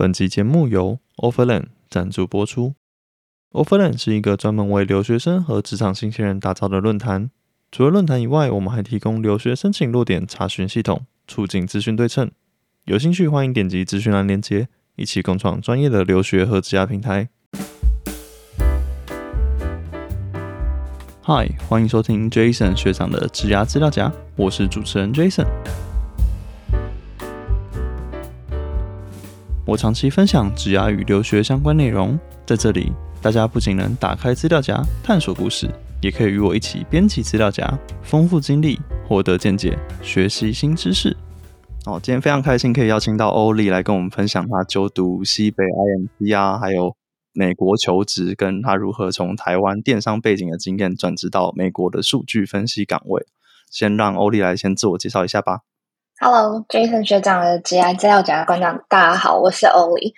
本集节目由 Overland 赞助播出。Overland 是一个专门为留学生和职场新鲜人打造的论坛。除了论坛以外，我们还提供留学申请落点查询系统，促进资讯对称。有兴趣欢迎点击资讯栏链接，一起共创专业的留学和职涯平台。Hi，欢迎收听 Jason 学长的职涯资料夹，我是主持人 Jason。我长期分享职涯与留学相关内容，在这里，大家不仅能打开资料夹探索故事，也可以与我一起编辑资料夹，丰富经历，获得见解，学习新知识。哦，今天非常开心可以邀请到欧丽来跟我们分享他就读西北 IMC 啊，还有美国求职，跟他如何从台湾电商背景的经验转职到美国的数据分析岗位。先让欧丽来先自我介绍一下吧。Hello，Jason 学长的职业资料夹观众，大家好，我是欧丽。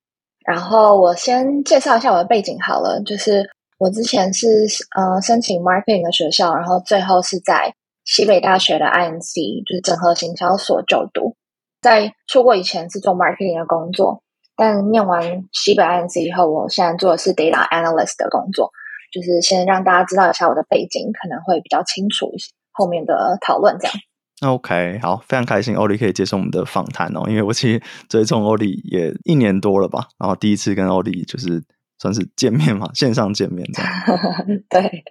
然后我先介绍一下我的背景好了，就是我之前是呃申请 marketing 的学校，然后最后是在西北大学的 INC，就是整合行销所就读。在出国以前是做 marketing 的工作，但念完西北 INC 以后，我现在做的是 data analyst 的工作。就是先让大家知道一下我的背景，可能会比较清楚一些后面的讨论这样。OK，好，非常开心欧丽可以接受我们的访谈哦，因为我其实追踪欧丽也一年多了吧，然后第一次跟欧丽就是算是见面嘛，线上见面这样。对，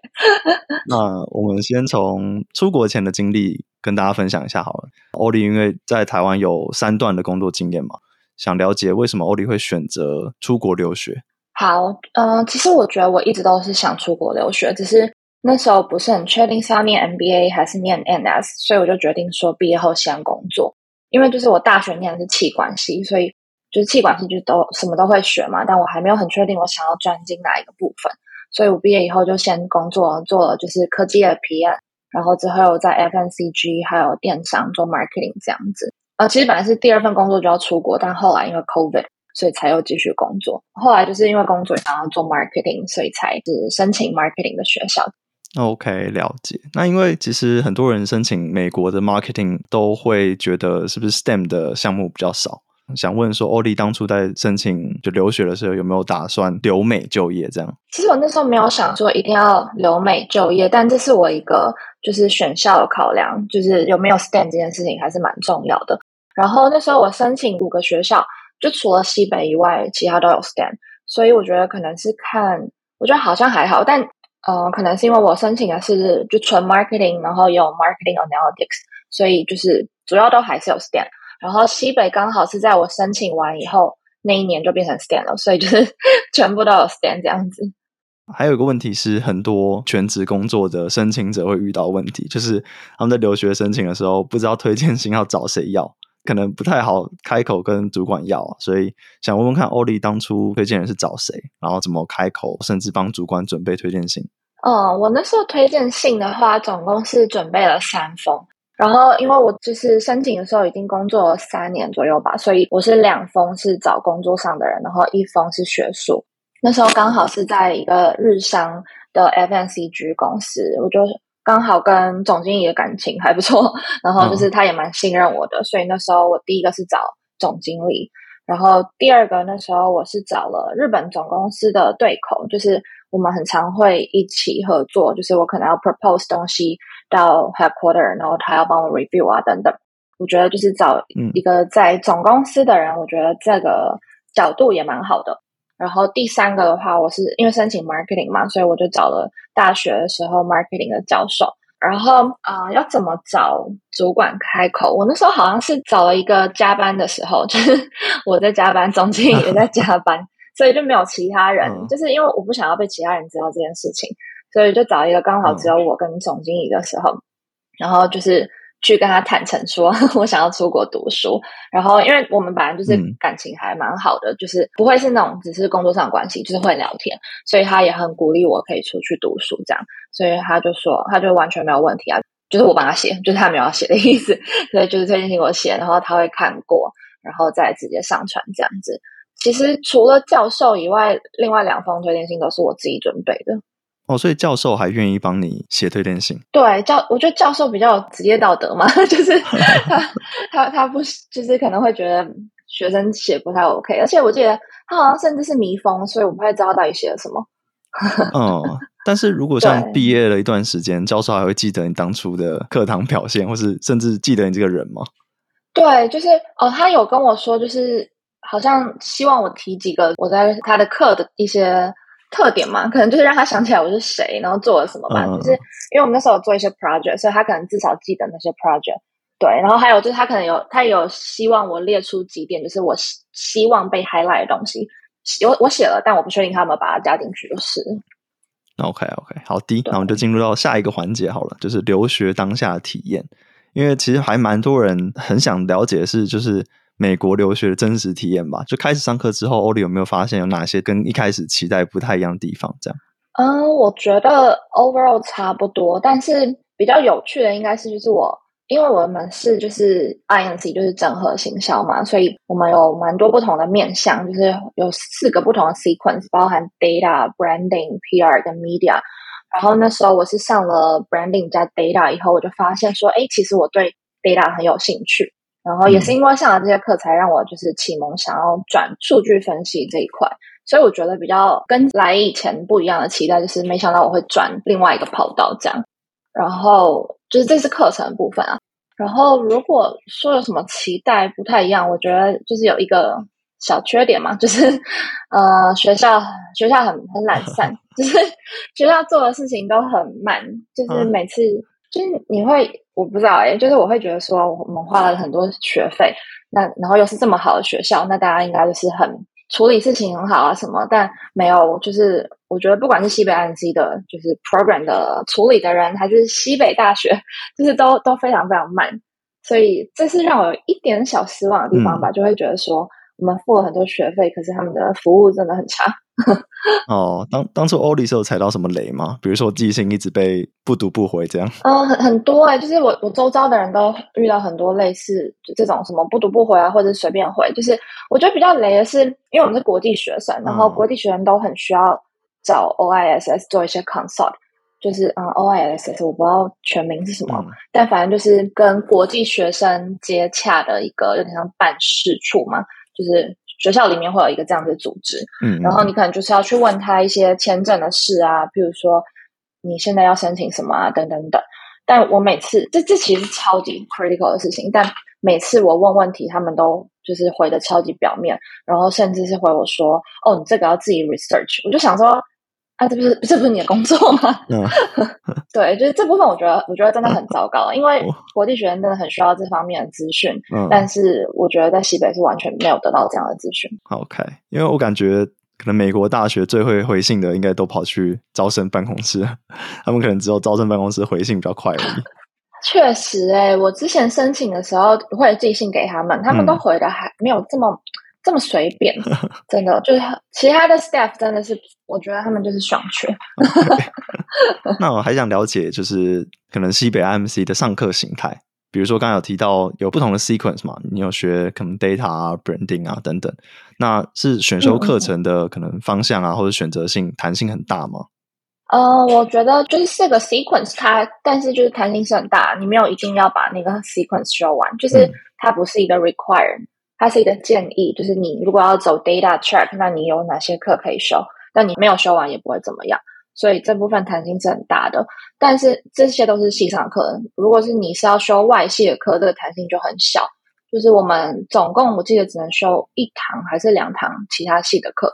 那我们先从出国前的经历跟大家分享一下好了。欧丽因为在台湾有三段的工作经验嘛，想了解为什么欧丽会选择出国留学。好，嗯，其实我觉得我一直都是想出国留学，只是。那时候不是很确定是要念 MBA 还是念 NS，所以我就决定说毕业后先工作。因为就是我大学念的是气管系，所以就是气管系就都什么都会学嘛。但我还没有很确定我想要专精哪一个部分，所以我毕业以后就先工作，做了就是科技的 PM，然后之后在 FNCG 还有电商做 marketing 这样子。呃，其实本来是第二份工作就要出国，但后来因为 COVID，所以才又继续工作。后来就是因为工作想要做 marketing，所以才是申请 marketing 的学校。OK，了解。那因为其实很多人申请美国的 marketing 都会觉得是不是 STEM 的项目比较少？想问说，欧丽当初在申请就留学的时候，有没有打算留美就业？这样？其实我那时候没有想说一定要留美就业，但这是我一个就是选校的考量，就是有没有 STEM 这件事情还是蛮重要的。然后那时候我申请五个学校，就除了西北以外，其他都有 STEM，所以我觉得可能是看，我觉得好像还好，但。呃，可能是因为我申请的是就纯 marketing，然后有 marketing analytics，所以就是主要都还是有 STEM。然后西北刚好是在我申请完以后那一年就变成 STEM 了，所以就是 全部都有 STEM 这样子。还有一个问题是，很多全职工作的申请者会遇到问题，就是他们在留学申请的时候不知道推荐信要找谁要，可能不太好开口跟主管要，所以想问问看，欧丽当初推荐人是找谁，然后怎么开口，甚至帮主管准备推荐信。嗯，我那时候推荐信的话，总共是准备了三封。然后，因为我就是申请的时候已经工作了三年左右吧，所以我是两封是找工作上的人，然后一封是学术。那时候刚好是在一个日商的 FNCG 公司，我就刚好跟总经理的感情还不错，然后就是他也蛮信任我的，所以那时候我第一个是找总经理，然后第二个那时候我是找了日本总公司的对口，就是。我们很常会一起合作，就是我可能要 propose 东西到 headquarter，然后他要帮我 review 啊等等。我觉得就是找一个在总公司的人，我觉得这个角度也蛮好的。然后第三个的话，我是因为申请 marketing 嘛，所以我就找了大学的时候 marketing 的教授。然后啊，要怎么找主管开口？我那时候好像是找了一个加班的时候，就是我在加班，总经理也在 加班。所以就没有其他人，就是因为我不想要被其他人知道这件事情，所以就找一个刚好只有我跟总经理的时候，然后就是去跟他坦诚说 我想要出国读书。然后因为我们本来就是感情还蛮好的，就是不会是那种只是工作上关系，就是会聊天，所以他也很鼓励我可以出去读书这样。所以他就说他就完全没有问题啊，就是我帮他写，就是他没有写的意思，所以就是推荐信我写，然后他会看过，然后再直接上传这样子。其实除了教授以外，另外两封推荐信都是我自己准备的。哦，所以教授还愿意帮你写推荐信？对，教我觉得教授比较有职业道德嘛，就是他他他不就是可能会觉得学生写不太 OK，而且我记得他好像甚至是迷封，所以我不太知道到底写了什么。嗯，但是如果像 毕业了一段时间，教授还会记得你当初的课堂表现，或是甚至记得你这个人吗？对，就是哦，他有跟我说，就是好像希望我提几个我在他的课的一些特点嘛，可能就是让他想起来我是谁，然后做了什么吧。就是因为我们那时候有做一些 project，所以他可能至少记得那些 project。对，然后还有就是他可能有他有希望我列出几点，就是我希希望被 highlight 的东西。我我写了，但我不确定他们把它加进去，就是。OK OK，好的，那我们就进入到下一个环节好了，就是留学当下的体验。因为其实还蛮多人很想了解的是，就是美国留学的真实体验吧。就开始上课之后，欧里有没有发现有哪些跟一开始期待不太一样的地方？这样？嗯，我觉得 overall 差不多，但是比较有趣的应该是就是我。因为我们是就是 INC 就是整合行销嘛，所以我们有蛮多不同的面向，就是有四个不同的 sequence，包含 data、branding、PR 跟 media。然后那时候我是上了 branding 加 data 以后，我就发现说，哎，其实我对 data 很有兴趣。然后也是因为上了这些课，才让我就是启蒙想要转数据分析这一块。所以我觉得比较跟来以前不一样的期待，就是没想到我会转另外一个跑道这样。然后就是这是课程部分啊。然后如果说有什么期待不太一样，我觉得就是有一个小缺点嘛，就是呃学校学校很很懒散，就是学校做的事情都很慢，就是每次就是你会我不知道哎，就是我会觉得说我们花了很多学费，那然后又是这么好的学校，那大家应该就是很。处理事情很好啊，什么？但没有，就是我觉得不管是西北 INC 的，就是 program 的处理的人，还是西北大学，就是都都非常非常慢，所以这是让我有一点小失望的地方吧，就会觉得说。我们付了很多学费，可是他们的服务真的很差。哦，当当初欧里是有踩到什么雷吗？比如说记性一直被不读不回这样？嗯，很很多哎，就是我我周遭的人都遇到很多类似这种什么不读不回啊，或者随便回。就是我觉得比较雷的是，因为我们是国际学生，然后国际学生都很需要找 OISS 做一些 consult，就是嗯 OISS 我不知道全名是什么，但反正就是跟国际学生接洽的一个有点像办事处嘛。就是学校里面会有一个这样的组织，嗯，然后你可能就是要去问他一些签证的事啊，比如说你现在要申请什么啊，等等等。但我每次这这其实是超级 critical 的事情，但每次我问问题，他们都就是回的超级表面，然后甚至是回我说：“哦，你这个要自己 research。”我就想说。啊，这不是这不是你的工作吗？嗯，对，就是这部分，我觉得我觉得真的很糟糕，因为国际学生真的很需要这方面的资讯。嗯，但是我觉得在西北是完全没有得到这样的资讯。OK，因为我感觉可能美国大学最会回信的，应该都跑去招生办公室，他们可能只有招生办公室回信比较快而已。确实，哎，我之前申请的时候会寄信给他们，他们都回的还没有这么。这么随便，真的就是其他的 staff 真的是，我觉得他们就是爽缺。那我还想了解，就是可能西北 IMC 的上课形态，比如说刚刚有提到有不同的 sequence 嘛，你有学可能 data 啊、branding 啊等等，那是选修课程的可能方向啊，或者选择性弹性很大吗？呃，我觉得就是四个 sequence，它但是就是弹性是很大，你没有一定要把那个 sequence 修完，就是它不是一个 require。它是一个建议，就是你如果要走 data track，那你有哪些课可以修？但你没有修完也不会怎么样，所以这部分弹性是很大的。但是这些都是系上课，如果是你是要修外系的课，这个弹性就很小。就是我们总共我记得只能修一堂还是两堂其他系的课，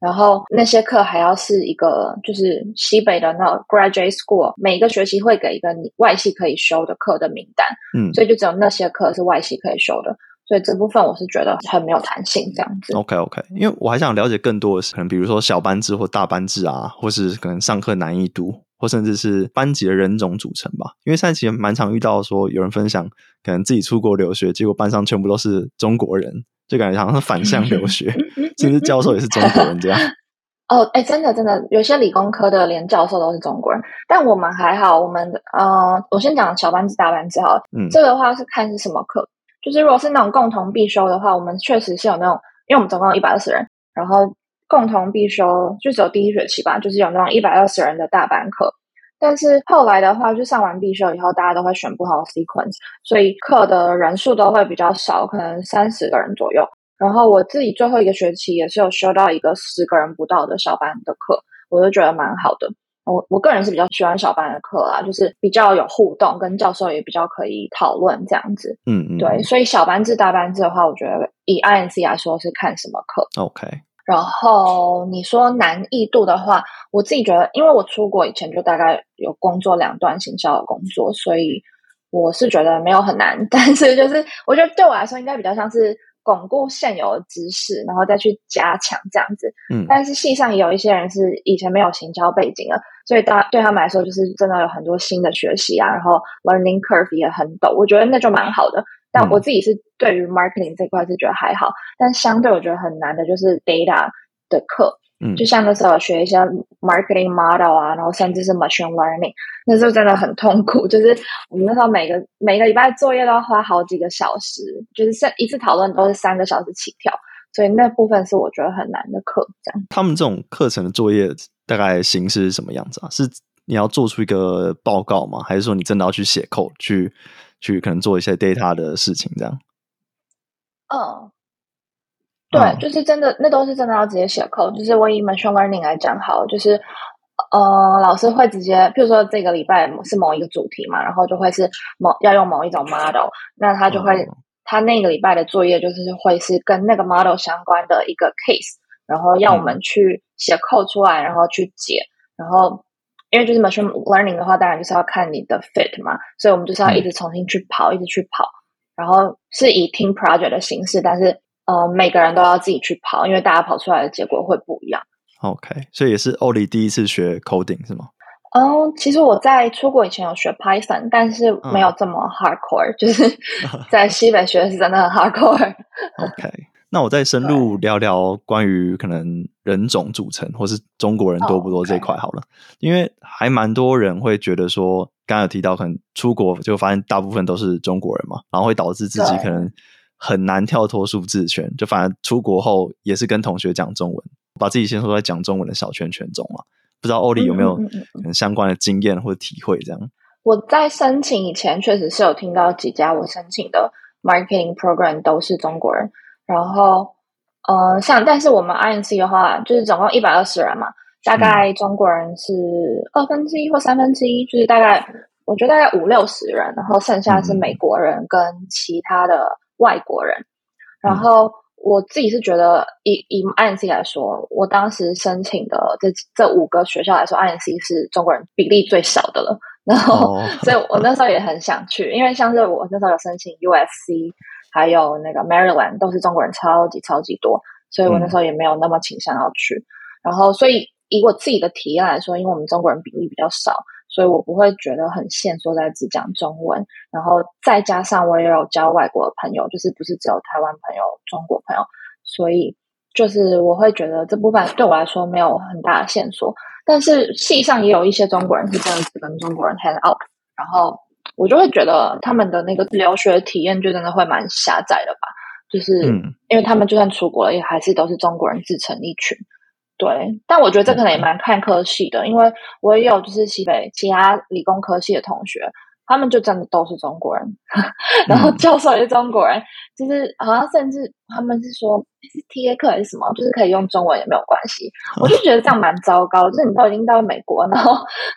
然后那些课还要是一个就是西北的那 graduate school，每个学期会给一个你外系可以修的课的名单，嗯，所以就只有那些课是外系可以修的。所以这部分我是觉得很没有弹性，这样子。OK OK，因为我还想了解更多的是，可能比如说小班制或大班制啊，或是可能上课难易度，或甚至是班级的人种组成吧。因为现在其实蛮常遇到说有人分享，可能自己出国留学，结果班上全部都是中国人，就感觉好像是反向留学，甚至教授也是中国人这样。哦，哎，真的真的，有些理工科的连教授都是中国人，但我们还好，我们呃，我先讲小班制、大班制好了。嗯，这个的话是看是什么课。就是如果是那种共同必修的话，我们确实是有那种，因为我们总共有一百二十人，然后共同必修就只有第一学期吧，就是有那种一百二十人的大班课。但是后来的话，就上完必修以后，大家都会选不同的 sequence，所以课的人数都会比较少，可能三十个人左右。然后我自己最后一个学期也是有修到一个十个人不到的小班的课，我就觉得蛮好的。我我个人是比较喜欢小班的课啊，就是比较有互动，跟教授也比较可以讨论这样子。嗯嗯，对，所以小班制、大班制的话，我觉得以 INC 来说是看什么课。，OK，然后你说难易度的话，我自己觉得，因为我出国以前就大概有工作两段行销的工作，所以我是觉得没有很难。但是就是我觉得对我来说，应该比较像是巩固现有的知识，然后再去加强这样子。嗯但是系上也有一些人是以前没有行销背景的，所以大对他们来说，就是真的有很多新的学习啊，然后 learning curve 也很陡，我觉得那就蛮好的。但嗯我自己是对于 marketing 这块是觉得还好，但相对我觉得很难的就是 data 的课，嗯就像那时候学一些 marketing model 啊，然后甚至是 machine learning，那时候真的很痛苦。就是我们那时候每个每个礼拜作业都要花好几个小时，就是是一次讨论都是三个小时起跳，所以那部分是我觉得很难的课。这样，他们这种课程的作业大概形式是什么样子啊？是你要做出一个报告吗？还是说你真的要去写 code 去去可能做一些 data 的事情这样？嗯。对，嗯就是真的，那都是真的要直接写 code。就是我以 machine learning 来讲，好，就是呃，老师会直接，譬如说这个礼拜是某一个主题嘛，然后就会是某要用某一种 model，那他就会、哦他那个礼拜的作业就是会是跟那个 model 相关的一个 case，然后要我们去写 code 出来，然后去解，然后因为就是 machine learning 的话，当然就是要看你的 fit 嘛，所以我们就是要一直重新去跑，一直去跑，然后是以 team project 的形式，但是呃每个人都要自己去跑，因为大家跑出来的结果会不一样。OK，所以也是欧里第一次学 coding 是吗？嗯，其实我在出国以前有学 Python，但是没有这么 hardcore，、就是 在西北学的是真的很 hardcore。OK，那我再深入聊聊关于可能人种组成或是中国人多不多这一块好了，因为还蛮多人会觉得说，刚刚有提到可能出国就发现大部分都是中国人嘛，然后会导致自己可能很难跳脱数字圈，就反而出国后也是跟同学讲中文，把自己先说在讲中文的小圈圈中嘛。不知道欧丽有没有相关的经验或者体会这样？我在申请以前，确实是有听到几家我申请的 marketing program 都是中国人，然后呃，像但是我们 INC 的话，就是总共一百二十人嘛，大概中国人是二分之一或三分之一，就是大概我觉得大概五六十人，然后剩下是美国人跟其他的外国人，然后。我自己是觉得以以 INC 来说，我当时申请的这这五个学校来说，INC 是中国人比例最少的了。然后，哦所以我那时候也很想去，因为像是我那时候有申请 USC，还有那个 Maryland，都是中国人超级超级多，所以我那时候也没有那么倾向要去。然后，所以以我自己的体验来说，因为我们中国人比例比较少，所以我不会觉得很限缩在只讲中文。然后再加上我也有交外国的朋友，就是不是只有台湾朋友、中国朋友，所以就是我会觉得这部分对我来说没有很大的线索。但是系上也有一些中国人是真的只跟中国人 hang out，然后我就会觉得他们的那个留学体验就真的会蛮狭窄的吧，就是嗯因为他们就算出国了，也还是都是中国人自成一群。对，但我觉得这可能也蛮看科系的，因为我也有就是西北其他理工科系的同学，他们就真的都是中国人，然后教授也是中国人，就是好像甚至他们是说是 T A 课还是什么，就是可以用中文也没有关系。我就觉得这样蛮糟糕，就是你都已经到美国，然后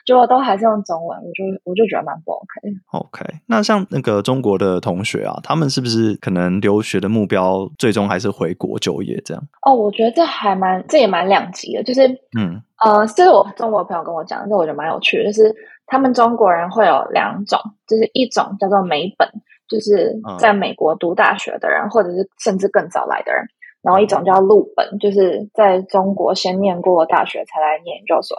结果都还是用中文，我就我就觉得蛮不 OK。OK，那像那个中国的同学啊，他们是不是可能留学的目标最终还是回国就业这样？哦，我觉得这还蛮这也蛮两极的，就是嗯呃，这是我中国朋友跟我讲的，这我觉得蛮有趣的，就是他们中国人会有两种，就是一种叫做美本，就是在美国读大学的人，或者是甚至更早来的人，然后一种叫陆本，就是在中国先念过大学才来念研究所，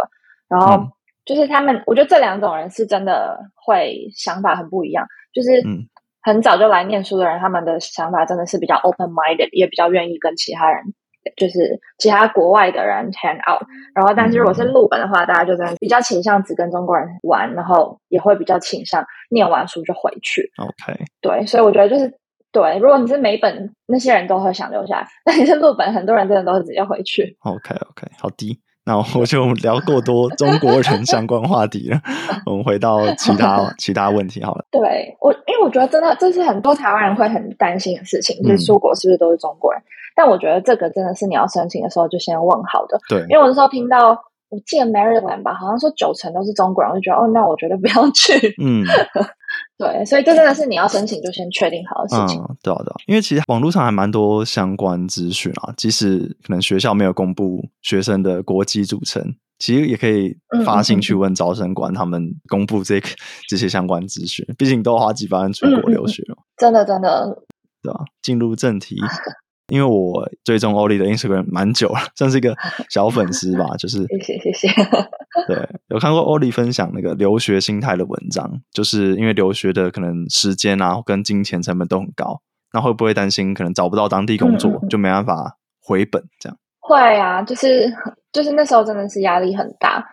然后嗯。就是他们，我觉得这两种人是真的会想法很不一样，就是嗯。很早就来念书的人，他们的想法真的是比较 open minded，也比较愿意跟其他人。就是其他国外的人 hang out，然后但是如果是陆本的话，大家就真的比较倾向只跟中国人玩，然后也会比较倾向念完书就回去。，OK，对，所以我觉得就是对，如果你是美本，那些人都会想留下来；但你是陆本，很多人真的都是直接回去。OK OK，好的。那我 就聊过多中国人相关话题了，我们回到其他其他问题好了。对我，因为我觉得真的这是很多台湾人会很担心的事情，就是出国是不是都是中国人？但我觉得这个真的是你要申请的时候就先问好的。对，因为我那时候听到。我记得 Maryland 吧，好像说九成都是中国人，我就觉得哦，那我绝对不要 去。嗯，对，所以这真的是你要申请就先确定好的事情。对啊，对啊，因为其实网络上还蛮多相关资讯啊，即使可能学校没有公布学生的国籍组成，其实也可以发信去问招生官，他们公布这个这些相关资讯。毕竟都花几百万出国留学了，真的真的。对啊，进入正题。因为我追踪欧丽的 Instagram 蛮久了，算是一个 小粉丝吧。就是谢谢谢谢。对，有看过欧丽分享那个留学心态的文章，就是因为留学的可能时间啊跟金钱成本都很高，那会不会担心可能找不到当地工作，就没办法回本这样？会啊，就是就是那时候真的是压力很大，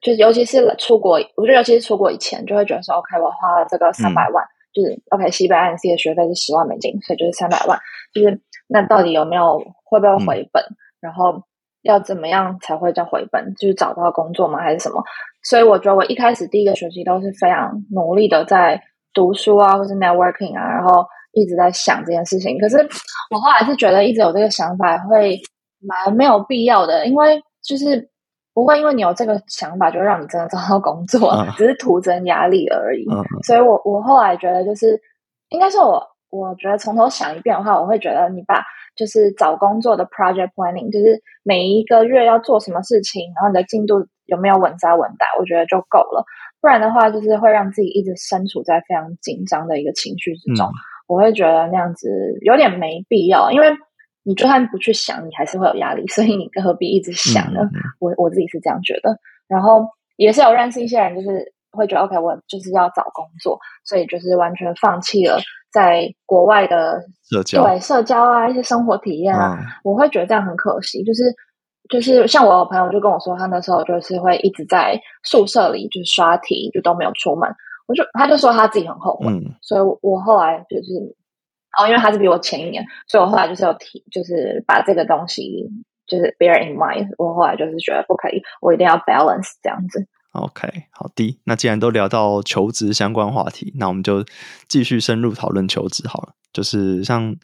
就是尤其是出国，我觉得尤其是出国以前，就会觉得说，OK，我花了这个三百万，就是 OK 西北岸 C 的学费是十万美金，所以就是三百万，就是。那到底有没有会不会回本？然后要怎么样才会叫回本？就是找到工作吗？还是什么？所以我觉得我一开始第一个学期都是非常努力的在读书啊，或是 networking 啊，然后一直在想这件事情。可是我后来是觉得一直有这个想法会蛮没有必要的，因为就是不会因为你有这个想法就让你真的找到工作，只是徒增压力而已。所以我我后来觉得就是应该是我。我觉得从头想一遍的话，我会觉得你把就是找工作的 project planning，就是每一个月要做什么事情，然后你的进度有没有稳扎稳打，我觉得就够了。不然的话，就是会让自己一直身处在非常紧张的一个情绪之中。我会觉得那样子有点没必要，因为你就算不去想，你还是会有压力，所以你何必一直想呢？我我自己是这样觉得。然后也是有认识一些人，就是会觉得 OK，我就是要找工作，所以就是完全放弃了。在国外的社交对社交啊，一些生活体验啊，我会觉得这样很可惜。就是就是像我朋友就跟我说，他那时候就是会一直在宿舍里就是刷题，就都没有出门。我就他就说他自己很后悔，所以我后来就是哦，因为他是比我前一年，所以我后来就是有提，就是把这个东西就是 bear in mind。我后来就是觉得不可以，我一定要 balance 这样子。OK，好的。那既然都聊到求职相关话题，那我们就继续深入讨论求职好了。就是像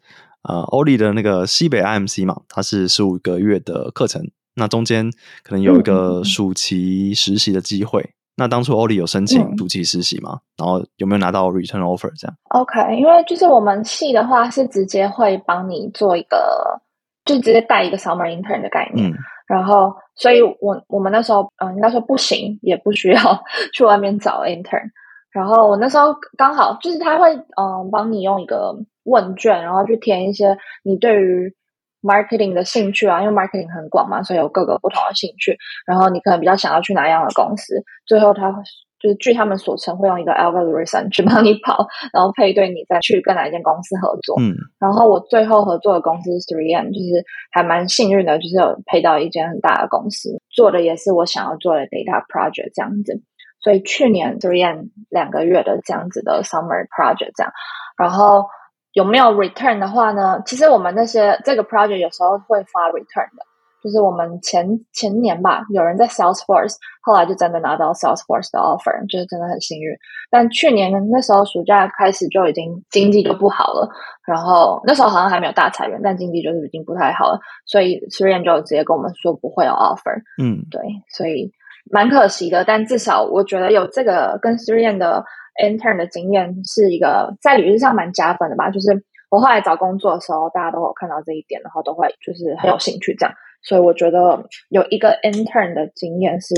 呃欧丽的那个西北 IMC 嘛，它是十五个月的课程，那中间可能有一个暑期实习的机会。那当初欧丽有申请暑期实习吗？然后有没有拿到 return offer 这样？OK，因为就是我们系的话是直接会帮你做一个，就直接带一个 summer intern 的概念。然后，所以我我们那时候，嗯，应该说不行，也不需要 去外面找 intern。然后我那时候刚好就是他会，嗯，帮你用一个问卷，然后去填一些你对于 marketing 的兴趣啊，因为 marketing 很广嘛，所以有各个不同的兴趣。然后你可能比较想要去哪样的公司，最后他会。就是据他们所称，会用一个 algorithm 去帮你跑，然后配对你再去跟哪一间公司合作。嗯，然后我最后合作的公司是 Three M，就是还蛮幸运的，就是有配到一间很大的公司，做的也是我想要做的 data project 这样子。所以去年 Three M 两个月的这样子的 summer project 这样，然后有没有 return 的话呢？其实我们那些这个 project 有时候会发 return 的。就是我们前前年吧，有人在 Salesforce，后来就真的拿到 Salesforce 的 offer，就是真的很幸运。但去年那时候暑假开始就已经经济就不好了，然后那时候好像还没有大裁员，但经济就是已经不太好了，所以 s r i a n 就直接跟我们说不会有 offer。嗯，对，所以蛮可惜的。但至少我觉得有这个跟 s r i a n 的 intern 的经验是一个在履历上蛮加分的吧。就是我后来找工作的时候，大家都有看到这一点，然后都会就是很有兴趣这样。所以我觉得有一个 intern 的经验是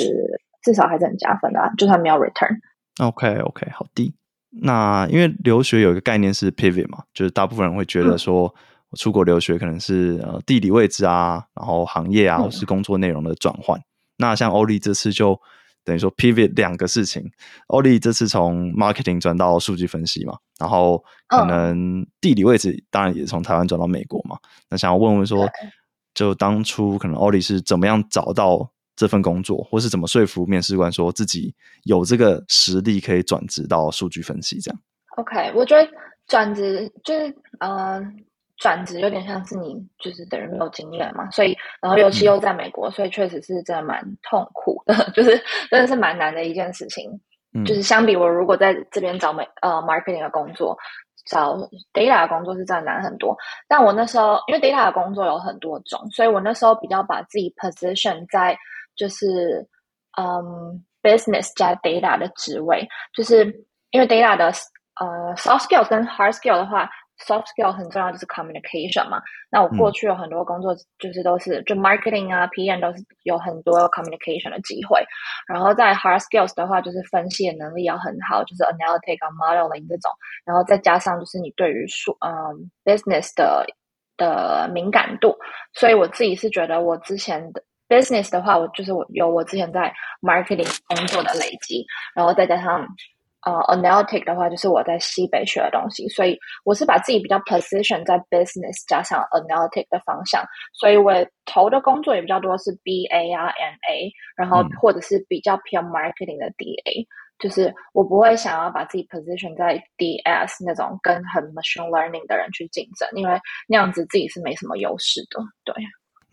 至少还是很加分的，就算没有 return。OK OK，好的。那因为留学有一个概念是 pivot 嘛，就是大部分人会觉得说，我出国留学可能是呃地理位置啊，然后行业啊，或是工作内容的转换。那像欧丽这次就等于说 pivot 两个事情。欧丽这次从 marketing 转到数据分析嘛，然后可能地理位置当然也从台湾转到美国嘛。那想要问问说。就当初可能欧利是怎么样找到这份工作，或是怎么说服面试官说自己有这个实力可以转职到数据分析这样？OK，我觉得转职就是呃，转职有点像是你就是等于没有经验嘛，所以然后尤其又在美国，所以确实是真的蛮痛苦的，就是真的是蛮难的一件事情。就是相比我如果在这边找美呃 marketing 的工作，找 data 的工作是真的难很多。但我那时候因为 data 的工作有很多种，所以我那时候比较把自己 position 在就是嗯 business 加 data 的职位，就是因为 data 的呃 soft skill 跟 hard skill 的话。Soft skill 很重要，就是 communication 嘛。那我过去有很多工作，就是都是就 marketing 啊，PM 都是有很多 communication 的机会。然后在 hard skills 的话，就是分析的能力要很好，就是 analytic 啊，modeling 这种。然后再加上就是你对于数嗯 business 的的敏感度。所以我自己是觉得，我之前的 business 的话，我就是我有我之前在 marketing 工作的累积，然后再加上。呃，analytic 的话就是我在西北学的东西，所以我是把自己比较 position 在 business 加上 analytic 的方向，所以我投的工作也比较多是 BA 啊，MA，然后或者是比较偏 marketing 的 DA，就是我不会想要把自己 position 在 DS 那种跟很 machine learning 的人去竞争，因为那样子自己是没什么优势的。对。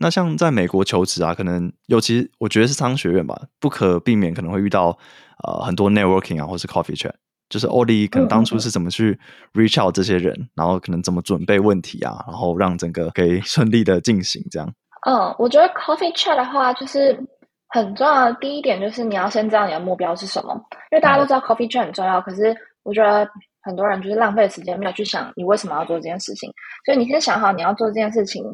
那像在美国求职啊，可能尤其我觉得是商学院吧，不可避免可能会遇到。呃，很多 networking 啊，或是 coffee chat，就是欧丽可能当初是怎么去 reach out 这些人，然后可能怎么准备问题啊，然后让整个可以 顺利的进行这样。嗯，我觉得 coffee chat 的话，就是很重要的第一点就是你要先知道你的目标是什么，因为大家都知道 coffee chat 很重要，可是我觉得很多人就是浪费时间没有去想你为什么要做这件事情，所以你先想好你要做这件事情，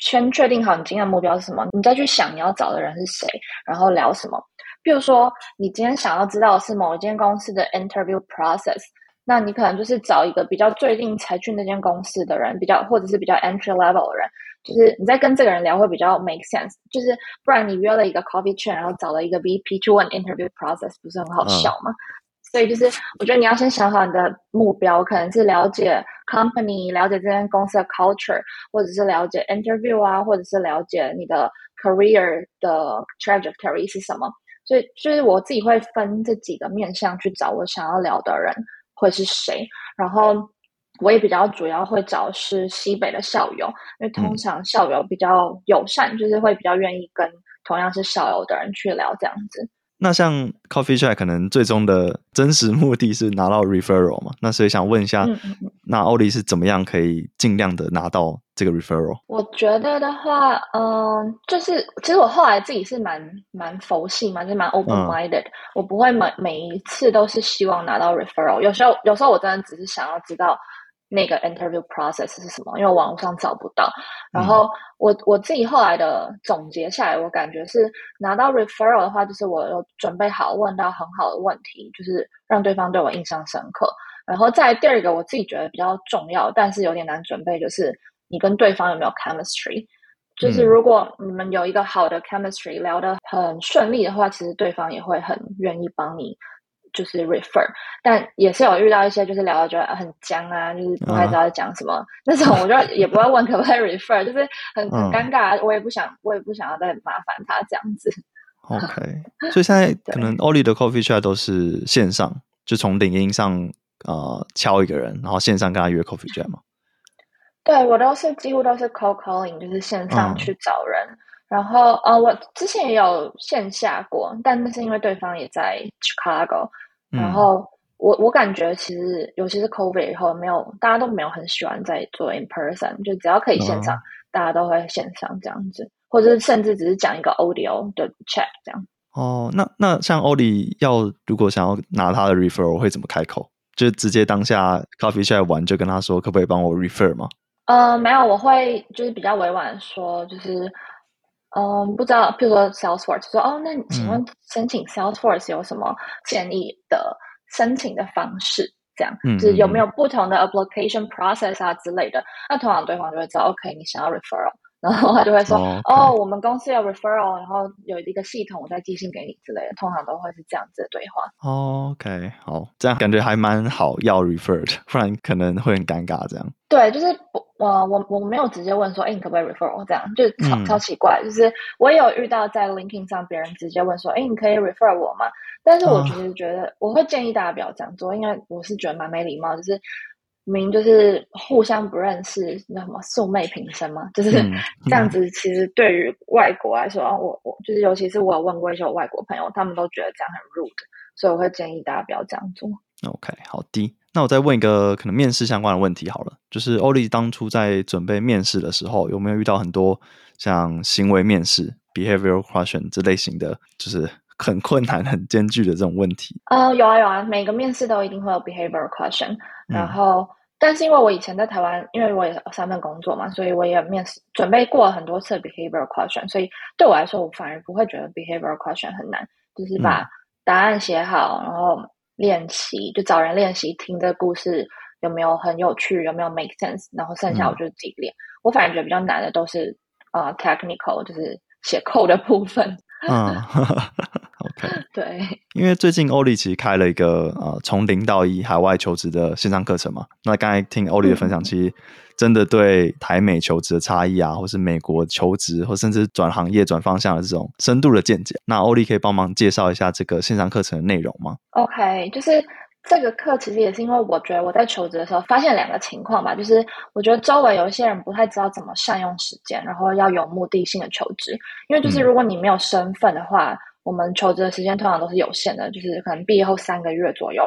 先确定好你今天的目标是什么，你再去想你要找的人是谁，然后聊什么。比如说，你今天想要知道的是某一间公司的 interview process，那你可能就是找一个比较最近才去那间公司的人，比较或者是比较 entry level 的人，就是你在跟这个人聊会比较 make sense。就是不然你约了一个 coffee chain，然后找了一个 VP 去问 interview process，不是很好笑吗？所以就是我觉得你要先想好你的目标，可能是了解 company，了解这间公司的 culture，或者是了解 interview 啊，或者是了解你的 career 的 trajectory 是什么。所以，就是我自己会分这几个面向去找我想要聊的人会是谁，然后我也比较主要会找是西北的校友，因为通常校友比较友善，就是会比较愿意跟同样是校友的人去聊这样子。那像 Coffee Chat 可能最终的真实目的是拿到 referral 嘛？那所以想问一下，那欧丽是怎么样可以尽量的拿到这个 referral？我觉得的话，嗯，就是其实我后来自己是蛮蛮佛系嘛，就是蛮 open minded，我不会每每一次都是希望拿到 referral，有时候有时候我真的只是想要知道。那个 interview process 是什么？因为网络上找不到。然后我我自己后来的总结下来，我感觉是拿到 referral 的话，就是我有准备好问到很好的问题，就是让对方对我印象深刻。然后再第二个，我自己觉得比较重要，但是有点难准备，就是你跟对方有没有 chemistry。就是如果你们有一个好的 chemistry，聊得很顺利的话，其实对方也会很愿意帮你。就是 refer，但也是有遇到一些就是聊的觉得很僵啊，就是不太知道在讲什么那种，我就也不会问可不可以 refer，就是很很尴尬，我也不想我也不想要再麻烦他这样子。OK，所以现在 可能 Oli 的 coffee chat 都是线上，就从领英上呃敲一个人，然后线上跟他约 coffee chat 吗？对我都是几乎都是 cold calling，就是线上去找人。然后呃，我之前也有线下过，但那是因为对方也在 Chicago。然后我我感觉其实尤其是 COVID 以后，没有大家都没有很喜欢在做 in person，就只要可以线上，大家都会线上这样子，或者是甚至只是讲一个 audio 的 chat 这样。哦，那那像欧里要如果想要拿他的 refer，会怎么开口？就直接当下 coffee chat 完就跟他说，可不可以帮我 refer 吗？呃，没有，我会就是比较委婉说，就是嗯，不知道，譬如说 Salesforce 说哦，那请问申请 Salesforce 有什么建议的？申请的方式，这样就是有没有不同的 application process 啊之类的？那通常对方就会知道，OK，你想要 referral，然后他就会说，哦，我们公司有 referral，然后有一个系统，我再寄信给你之类的。通常都会是这样子的对话。OK，好，这样感觉还蛮好，要 referred，不然可能会很尴尬。这样对，就是我我我没有直接问说，哎，你可不可以 referral？这样就超超奇怪。就是我也有遇到在 LinkedIn 上别人直接问说，哎，你可以 refer 我吗？但是我其实觉得，我会建议大家不要这样做，因为我是觉得蛮没礼貌。就是明明就是互相不认识，那什么素昧平生嘛，就是这样子。其实对于外国来说，我我就是尤其是我有问过一些外国朋友，他们都觉得这样很 rude，所以我会建议大家不要这样做。OK，好的。那我再问一个可能面试相关的问题好了，就是欧丽当初在准备面试的时候，有没有遇到很多像行为面试 （behavioral question） 这类型的，就是很困难、很艰巨的这种问题？呃，有啊有啊，每个面试都一定会有 behavioral question。然后，但是因为我以前在台湾，因为我也三份工作嘛，所以我也面试准备过很多次 behavioral question，所以对我来说，我反而不会觉得 behavioral question 很难，就是把答案写好，然后。练习就找人练习，听这个故事有没有很有趣，有没有 make sense，然后剩下我就自己练。我反而觉得比较难的都是呃 technical，就是写 code 的部分。嗯。OK，对，因为最近欧丽其实开了一个呃从零到一海外求职的线上课程嘛。那刚才听欧丽的分享，其实真的对台美求职的差异啊，或是美国求职，或甚至转行业转方向的这种深度的见解。那欧丽可以帮忙介绍一下这个线上课程的内容吗？OK，就是这个课其实也是因为我觉得我在求职的时候发现两个情况吧，就是我觉得周围有一些人不太知道怎么善用时间，然后要有目的性的求职。因为就是如果你没有身份的话。我们求职的时间通常都是有限的，就是可能毕业后三个月左右。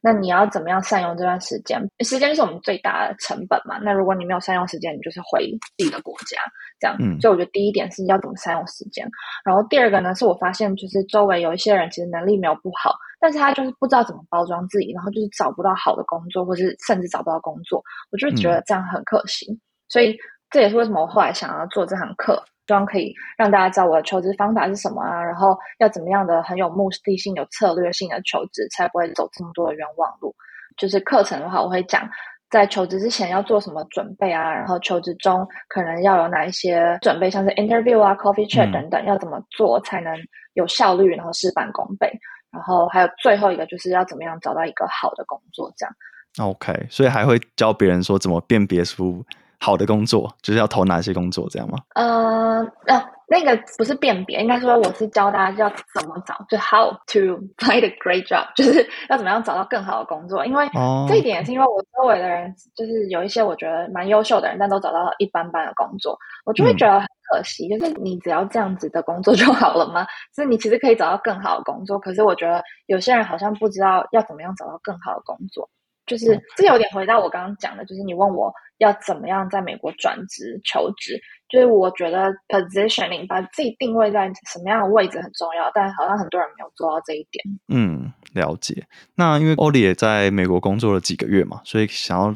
那你要怎么样善用这段时间？时间是我们最大的成本嘛。那如果你没有善用时间，你就是回自己的国家这样。嗯所以我觉得第一点是要怎么善用时间。然后第二个呢，是我发现就是周围有一些人其实能力没有不好，但是他就是不知道怎么包装自己，然后就是找不到好的工作，或是甚至找不到工作。我就觉得这样很可惜。所以这也是为什么我后来想要做这堂课。希望可以让大家知道我的求职方法是什么啊，然后要怎么样的很有目的性、有策略性的求职，才不会走这么多的冤枉路。就是课程的话，我会讲在求职之前要做什么准备啊，然后求职中可能要有哪一些准备，像是 interview 啊、coffee chat 等等，要怎么做才能有效率，然后事半功倍。然后还有最后一个就是要怎么样找到一个好的工作，这样。OK，所以还会教别人说怎么辨别出。好的工作就是要投哪些工作，这样吗？呃，那那个不是辨别，应该说我是教大家要怎么找，就 how to find a great job，就是要怎么样找到更好的工作。因为这一点也是因为我周围的人，就是有一些我觉得蛮优秀的人，但都找到一般般的工作，我就会觉得很可惜。就是你只要这样子的工作就好了吗？所以你其实可以找到更好的工作，可是我觉得有些人好像不知道要怎么样找到更好的工作。就是这有点回到我刚刚讲的，就是你问我要怎么样在美国转职求职，就是我觉得 positioning 把自己定位在什么样的位置很重要，但好像很多人没有做到这一点。嗯，了解。那因为欧里也在美国工作了几个月嘛，所以想要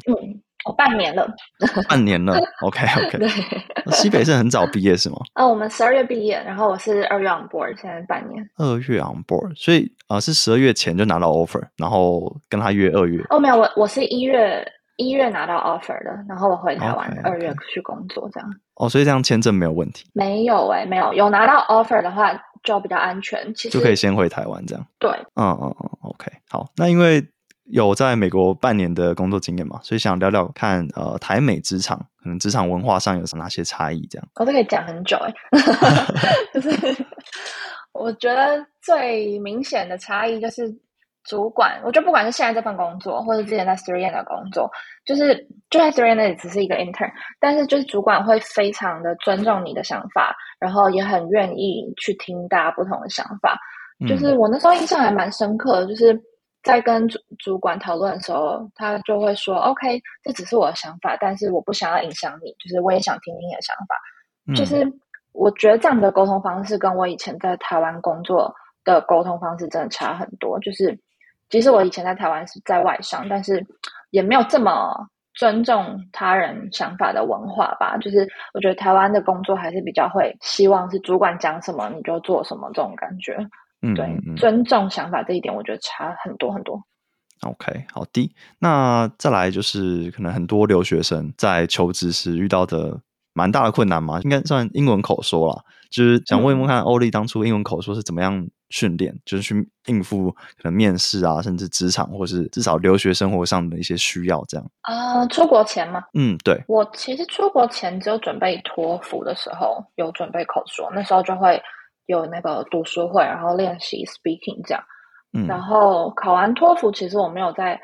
嗯。半年了，半年了。OK OK。对，西北是很早毕业是吗？啊，我们十二月毕业，然后我是二月 on board，现在半年。二月 on board，所以啊是十二月前就拿到 offer，然后跟他约二月。哦，没有，我我是一月一月拿到 offer 的，然后我回台湾二月去工作这样。哦，所以这样签证没有问题？没有哎，没有，有拿到 offer 的话就比较安全，其实就可以先回台湾这样。对，嗯嗯嗯，OK，好，那因为。有在美国半年的工作经验嘛，所以想聊聊看，呃，台美职场可能职场文化上有哪些差异？这样我都可以讲很久哎，就是我觉得最明显的差异就是主管，我觉得不管是现在这份工作，或者之前在 Three N 的工作，就是就在 Three N 那里只是一个 intern，但是就是主管会非常的尊重你的想法，然后也很愿意去听大家不同的想法。就是我那时候印象还蛮深刻的，就是。在跟主主管讨论的时候，他就会说：“OK，这只是我的想法，但是我不想要影响你，就是我也想听听你的想法。”就是我觉得这样的沟通方式跟我以前在台湾工作的沟通方式真的差很多。就是即使我以前在台湾是在外商，但是也没有这么尊重他人想法的文化吧。就是我觉得台湾的工作还是比较会希望是主管讲什么你就做什么这种感觉。嗯，对，尊重想法这一点，我觉得差很多很多。OK，好的。那再来就是，可能很多留学生在求职时遇到的蛮大的困难嘛，应该算英文口说了。就是想问一问看，欧丽当初英文口说是怎么样训练，就是去应付可能面试啊，甚至职场，或是至少留学生活上的一些需要，这样啊？出国前吗？嗯，对。我其实出国前只有准备托福的时候有准备口说，那时候就会。有那个读书会，然后练习 speaking 这样，嗯。然后考完托福，其实我没有在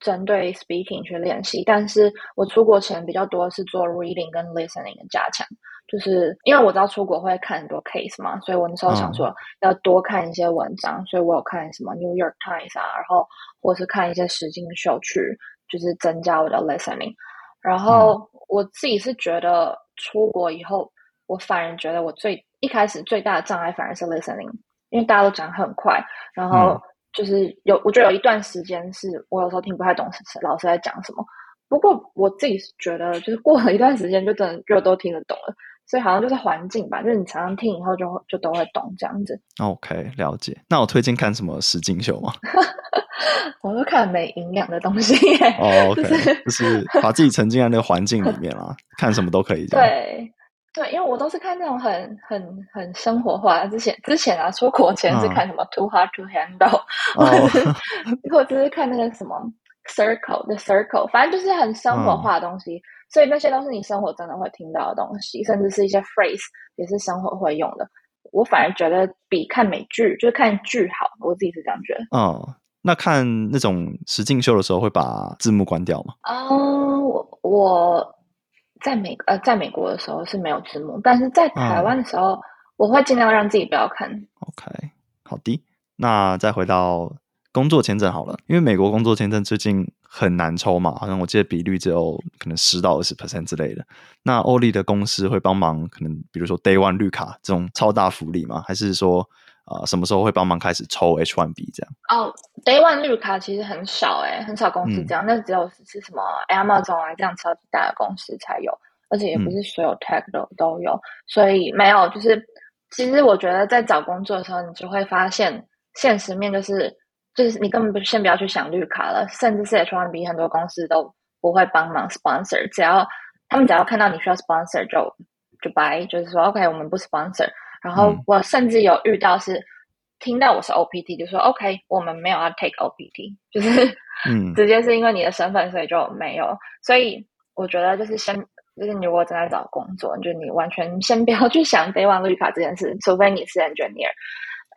针对 speaking 去练习，但是我出国前比较多是做 reading 跟 listening 的加强，就是因为我知道出国会看很多 case 嘛，所以我那时候想说要多看一些文章，所以我有看什么 New York Times 啊，然后或是看一些实境秀去，就是增加我的 listening。然后我自己是觉得出国以后，我反而觉得我最一开始最大的障碍反而是 listening，因为大家都讲很快，然后。就是有，我觉得有一段时间是我有时候听不太懂老师在讲什么。不过我自己觉得，就是过了一段时间，就真的就都听得懂了。所以好像就是环境吧，就是你常常听以后，就就都会懂这样子。OK，了解。那我推荐看什么实境秀吗？我都看没营养的东西。哦，OK，就是把自己沉浸在那个环境里面啊，看什么都可以。对。对，因为我都是看那种很很很生活化。之前之前啊，出国前是看什么《Too Hard to Handle》，或者是看那个什么《Circle》的《Circle》，反正就是很生活化的东西。所以那些都是你生活真的会听到的东西，甚至是一些 phrase 也是生活会用的。我反而觉得比看美剧就是看剧好，我自己是这样觉得。哦，那看那种实境秀的时候会把字幕关掉吗？哦，我我。在美呃，在美国的时候是没有字幕，但是在台湾的时候，我会尽量让自己不要看。OK，好的。那再回到工作签证好了，因为美国工作签证最近很难抽嘛，好像我记得比率只有可能十到二十 percent 之类的。那欧利的公司会帮忙，可能比如说 Day One 绿卡这种超大福利吗？还是说？啊，什么时候会帮忙开始抽 H1B 这样？哦，Day One 绿卡其实很少哎，很少公司这样，那只有是什么 Amazon 啊这样超级大的公司才有，而且也不是所有 Tech 都都有，所以没有。就是其实我觉得在找工作的时候，你就会发现现实面就是就是你根本不先不要去想绿卡了，甚至是 H One B 很多公司都不会帮忙 sponsor，只要他们只要看到你需要 sponsor 就就白，就是说 OK 我们不 sponsor。然后我甚至有遇到是听到我是 OPT 就说 OK，我们没有要 take OPT，就是嗯，直接是因为你的身份所以就没有。所以我觉得就是先就是你如果正在找工作，就你完全先不要去想 Day One 绿卡这件事，除非你是 engineer。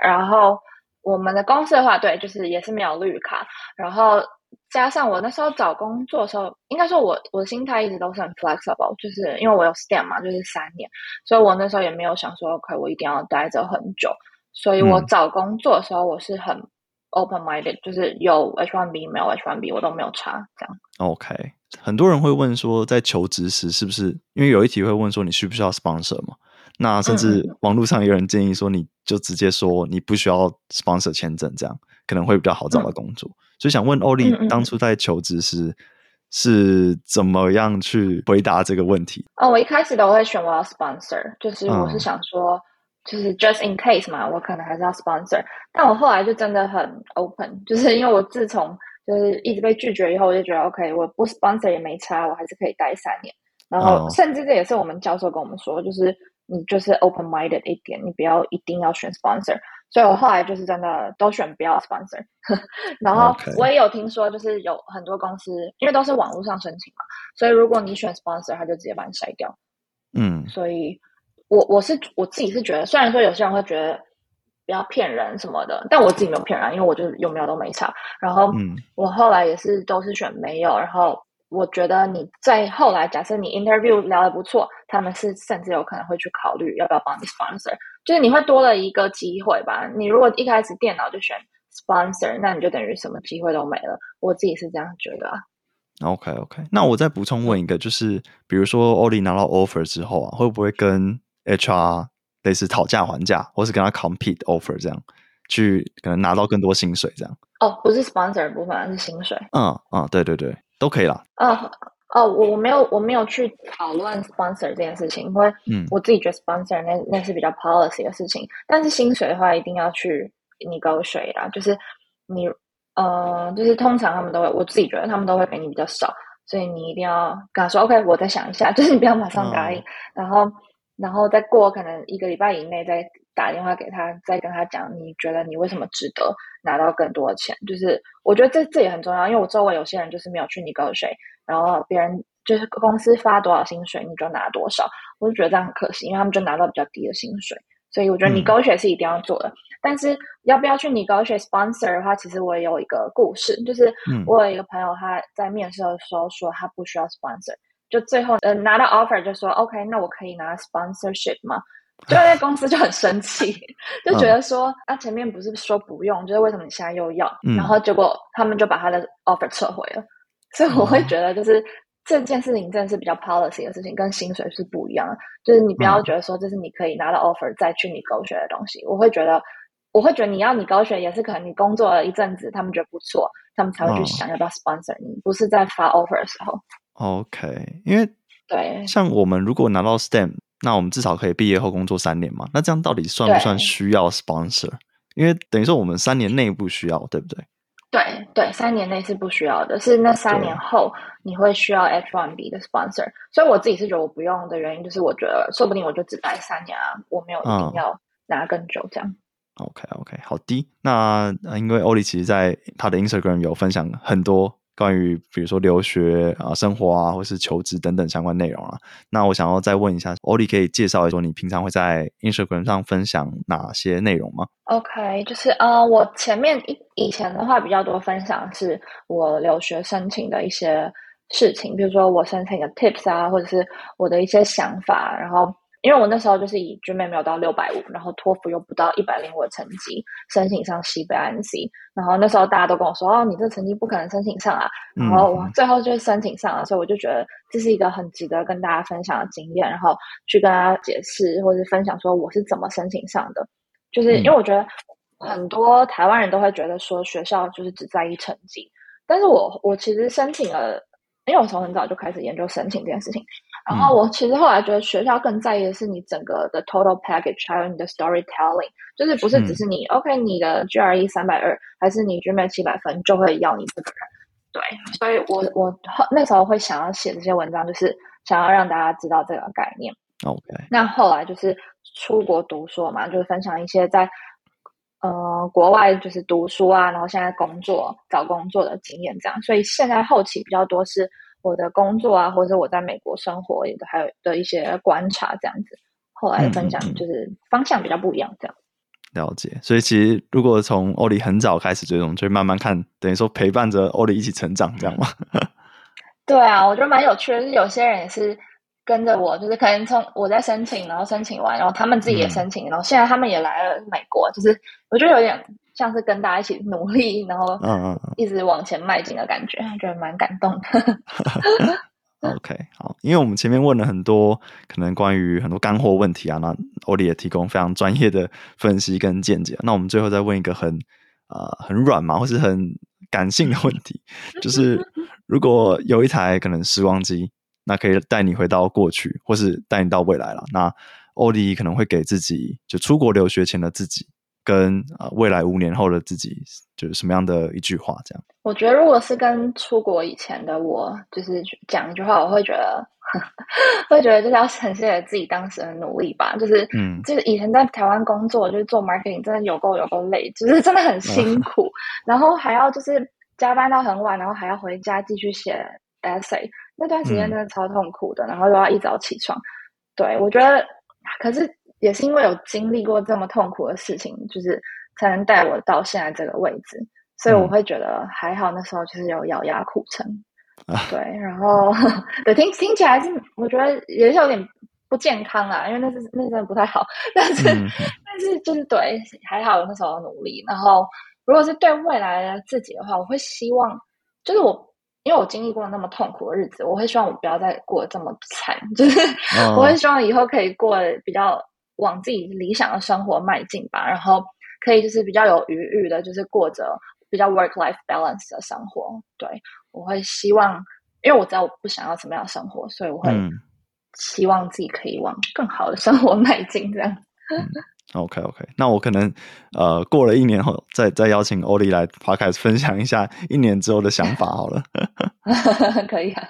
然后我们的公司的话，对，就是也是没有绿卡。然后加上我那时候找工作的时候，应该说我我的心态一直都是很 flexible，就是因为我有 STEM 嘛，就是三年，所以我那时候也没有想说 OK，我一定要待着很久。所以我找工作的时候，我是很 open minded，就是有 H1B 没有 H1B 我都没有查这样。OK，很多人会问说，在求职时是不是因为有一题会问说你需不需要 sponsor 嘛？那甚至网络上有人建议说，你就直接说你不需要 sponsor 签证，这样可能会比较好找到工作。所以想问欧丽，当初在求职时是怎么样去回答这个问题？哦，我一开始都会选我要 sponsor，就是我是想说。就是 just in case 嘛，我可能还是要 sponsor，但我后来就真的很 open，就是因为我自从就是一直被拒绝以后，我就觉得 OK，我不 sponsor 也没差，我还是可以待三年。然后甚至这也是我们教授跟我们说，就是你就是 open minded 一点，你不要一定要选 sponsor。所以我后来就是真的都选不要 sponsor。然后我也有听说，就是有很多公司，因为都是网络上申请嘛，所以如果你选 sponsor，他就直接把你筛掉。嗯，所以。我我是我自己是觉得，虽然说有些人会觉得不要骗人什么的，但我自己没有骗人，因为我就有没有都没差。然后，嗯，我后来也是都是选没有。然后，我觉得你在后来，假设你 interview 聊的不错，他们是甚至有可能会去考虑要不要帮你 sponsor，就是你会多了一个机会吧。你如果一开始电脑就选 sponsor，那你就等于什么机会都没了。我自己是这样觉得啊。OK OK，那我再补充问一个，就是比如说欧 l 拿到 offer 之后啊，会不会跟 HR 类似讨价还价，或是跟他 compete offer 这样，去可能拿到更多薪水这样。哦，不是 sponsor 部分，是薪水。嗯嗯，对对对，都可以啦。哦哦，我我没有我没有去讨论 sponsor 这件事情，因为嗯，我自己觉得 sponsor 那那是比较 policy 的事情。但是薪水的话，一定要去你勾水啦。就是你呃，就是通常他们都会，我自己觉得他们都会给你比较少，所以你一定要跟他说 OK，我再想一下，就是你不要马上答应，然后。然后再过可能一个礼拜以内再打电话给他，再跟他讲你觉得你为什么值得拿到更多的钱。就是我觉得这这也很重要，因为我周围有些人就是没有去你高水，然后别人就是公司发多少薪水你就拿多少，我就觉得这样很可惜，因为他们就拿到比较低的薪水。所以我觉得 negotiate 是一定要做的。但是要不要去 negotiate sponsor 的话，其实我也有一个故事，就是我有一个朋友他在面试的时候说他不需要 sponsor，就最后呃拿到 offer 就说 OK，那我可以拿 sponsorship 吗？就那公司就很生气，就觉得说啊前面不是说不用，就是为什么你现在又要？然后结果他们就把他的 offer 撤回了。所以我会觉得就是这件事情真的是比较 policy 的事情，跟薪水是不一样的。就是你不要觉得说这是你可以拿到 offer 再去你勾选的东西。我会觉得。我会觉得你要你高学也是可能你工作了一阵子，他们觉得不错，他们才会去想要不要 sponsor 你，不是在发 offer 的时候。OK，因为对，像我们如果拿到 STEM，那我们至少可以毕业后工作三年嘛？那这样到底算不算需要 sponsor？因为等于说我们三年内不需要，对不对？对对，三年内是不需要的，是那三年后你会需要 H1B 的 sponsor。所以我自己是觉得我不用的原因，就是我觉得说不定我就只待三年啊，我没有一定要拿更久这样。OK，OK，好的。那因为欧里其实在他的 Instagram 有分享很多关于比如说留学啊、生活啊，或是求职等等相关内容啊。那我想要再问一下，欧里可以介绍一说你平常会在 Instagram 上分享哪些内容吗？OK，就是呃，我前面以以前的话比较多分享是我留学申请的一些事情，比如说我申请的 Tips 啊，或者是我的一些想法，然后。因为我那时候就是以 GMA 没有到六百五，然后托福又不到一百零五的成绩，申请上西北 INC，然后那时候大家都跟我说：“哦，你这成绩不可能申请上啊！”然后我最后就申请上了，所以我就觉得这是一个很值得跟大家分享的经验，然后去跟大家解释或者分享说我是怎么申请上的。就是因为我觉得很多台湾人都会觉得说学校就是只在意成绩，但是我我其实申请了，因为我从很早就开始研究申请这件事情。然后我其实后来觉得学校更在意的是你整个的 total package，还有你的 storytelling，就是不是只是你 OK 你的 GRE 三百二，还是你 GMAT 七百分就会要你这个人。对，所以我我那时候会想要写这些文章，就是想要让大家知道这个概念。OK，那后来就是出国读书嘛，就是分享一些在呃国外就是读书啊，然后现在工作找工作的经验这样。所以现在后期比较多是。我的工作啊，或者我在美国生活，也还有的一些观察，这样子。后来分享就是方向比较不一样，这样。了解，所以其实如果从欧里很早开始追踪，就慢慢看，等于说陪伴着欧里一起成长，这样吗？对啊，我觉得蛮有趣的。是有些人也是跟着我，就是可能从我在申请，然后申请完，然后他们自己也申请，然后现在他们也来了美国，就是我觉得有点。像是跟大家一起努力，然后嗯嗯一直往前迈进的感觉，觉得蛮感动的。OK，好，因为我们前面问了很多可能关于很多干货问题啊，那欧里也提供非常专业的分析跟见解。那我们最后再问一个很呃很软嘛，或是很感性的问题，就是如果有一台可能时光机，那可以带你回到过去，或是带你到未来了，那欧里可能会给自己就出国留学前的自己。跟啊未来五年后的自己，就是什么样的一句话？这样，我觉得如果是跟出国以前的我，就是讲一句话，我会觉得，会觉得就是要很谢谢自己当时的努力吧。就是，嗯，就是以前在台湾工作，就是做 marketing，真的有够有够累，就是真的很辛苦，然后还要就是加班到很晚，然后还要回家继续写 essay，那段时间真的超痛苦的，然后又要一早起床。对我觉得，可是。也是因为有经历过这么痛苦的事情，就是才能带我到现在这个位置，所以我会觉得还好。那时候就是有咬牙苦撑，对，然后 对听听起来是我觉得也是有点不健康啊，因为那是那真的不太好。但是但是就是对还好有那时候努力。然后如果是对未来的自己的话，我会希望就是我因为我经历过那么痛苦的日子，我会希望我不要再过得这么惨，就是我会希望以后可以过比较。往自己理想的生活迈进吧，然后可以就是比较有余裕的，就是过着比较 work life balance 的生活。对我会希望，因为我知道我不想要什么样的生活，所以我会希望自己可以往更好的生活 迈进。这样。OK OK，那我可能呃过了一年后，再再邀请欧丽来 podcast 分享一下一年之后的想法好了。可以啊。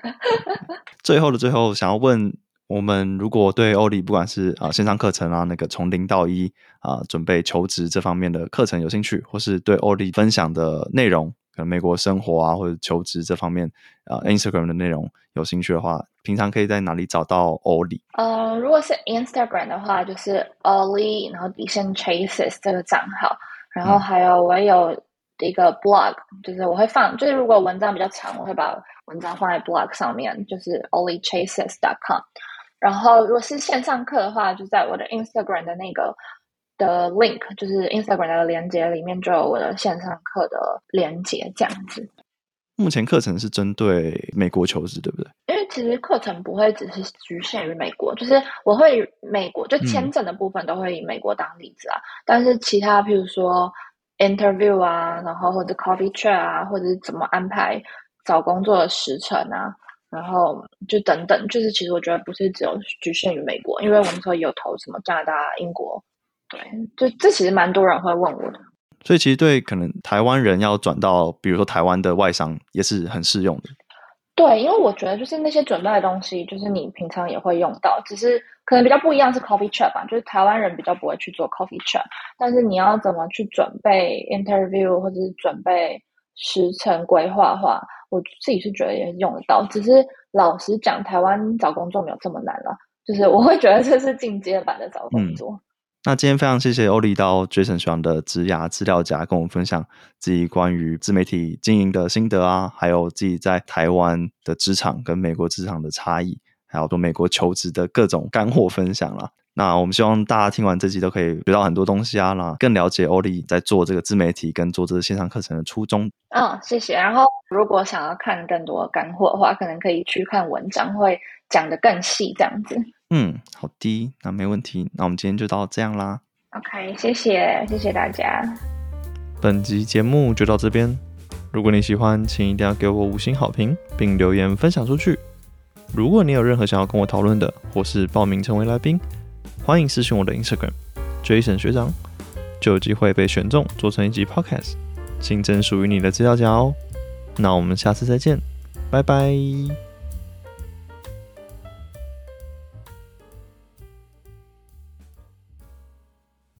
最后的最后，想要问。我们如果对欧丽不管是啊线上课程啊那个从零到一啊准备求职这方面的课程有兴趣，或是对欧丽分享的内容可能美国生活啊或者求职这方面啊 Instagram 的内容有兴趣的话，平常可以在哪里找到欧里？呃，如果是 Instagram 的话，就是 Ollie，然后底线 Chases 这个账号，然后还有我有一个 blog，就是我会放，就是如果文章比较长，我会把文章放在 blog 上面，就是 OllieChases.com。然后如果是线上课的话，就在我的 Instagram 的那个的 link，就是 Instagram 的连接里面就有我的线上课的连接，这样子。目前课程是针对美国求职，对不对？因为其实课程不会只是局限于美国，就是我会美国就签证的部分都会以美国当例子啊，但是其他譬如说 interview 啊，然后或者 coffee chat 啊，或者是怎么安排找工作的时程啊，然后就等等，就是其实我觉得不是只有局限于美国，因为我们说有投什么加拿大、英国，对，就这其实蛮多人会问我的。所以其实对可能台湾人要转到，比如说台湾的外商也是很适用的。对，因为我觉得就是那些准备的东西，就是你平常也会用到，只是可能比较不一样是 coffee chat 吧，就是台湾人比较不会去做 coffee chat，但是你要怎么去准备 interview 或者是准备时程规划的话，我自己是觉得也用得到。只是老实讲，台湾找工作没有这么难了，就是我会觉得这是进阶版的找工作。那今天非常谢谢欧丽到 Jason 学长的职涯资料夹，跟我们分享自己关于自媒体经营的心得啊，还有自己在台湾的职场跟美国职场的差异，还有做美国求职的各种干货分享了。那我们希望大家听完这集都可以学到很多东西啊，那更了解欧丽在做这个自媒体跟做这个线上课程的初衷。嗯，谢谢。然后如果想要看更多干货的话，可能可以去看文章，会讲的更细这样子。嗯，好的，那没问题。那我们今天就到这样啦。OK，谢谢，谢谢大家。本集节目就到这边。如果你喜欢，请一定要给我五星好评，并留言分享出去。如果你有任何想要跟我讨论的，或是报名成为来宾，欢迎私信我的 Instagram Jason 学长，就有机会被选中做成一集 Podcast，新增属于你的资料夹哦。那我们下次再见，拜拜。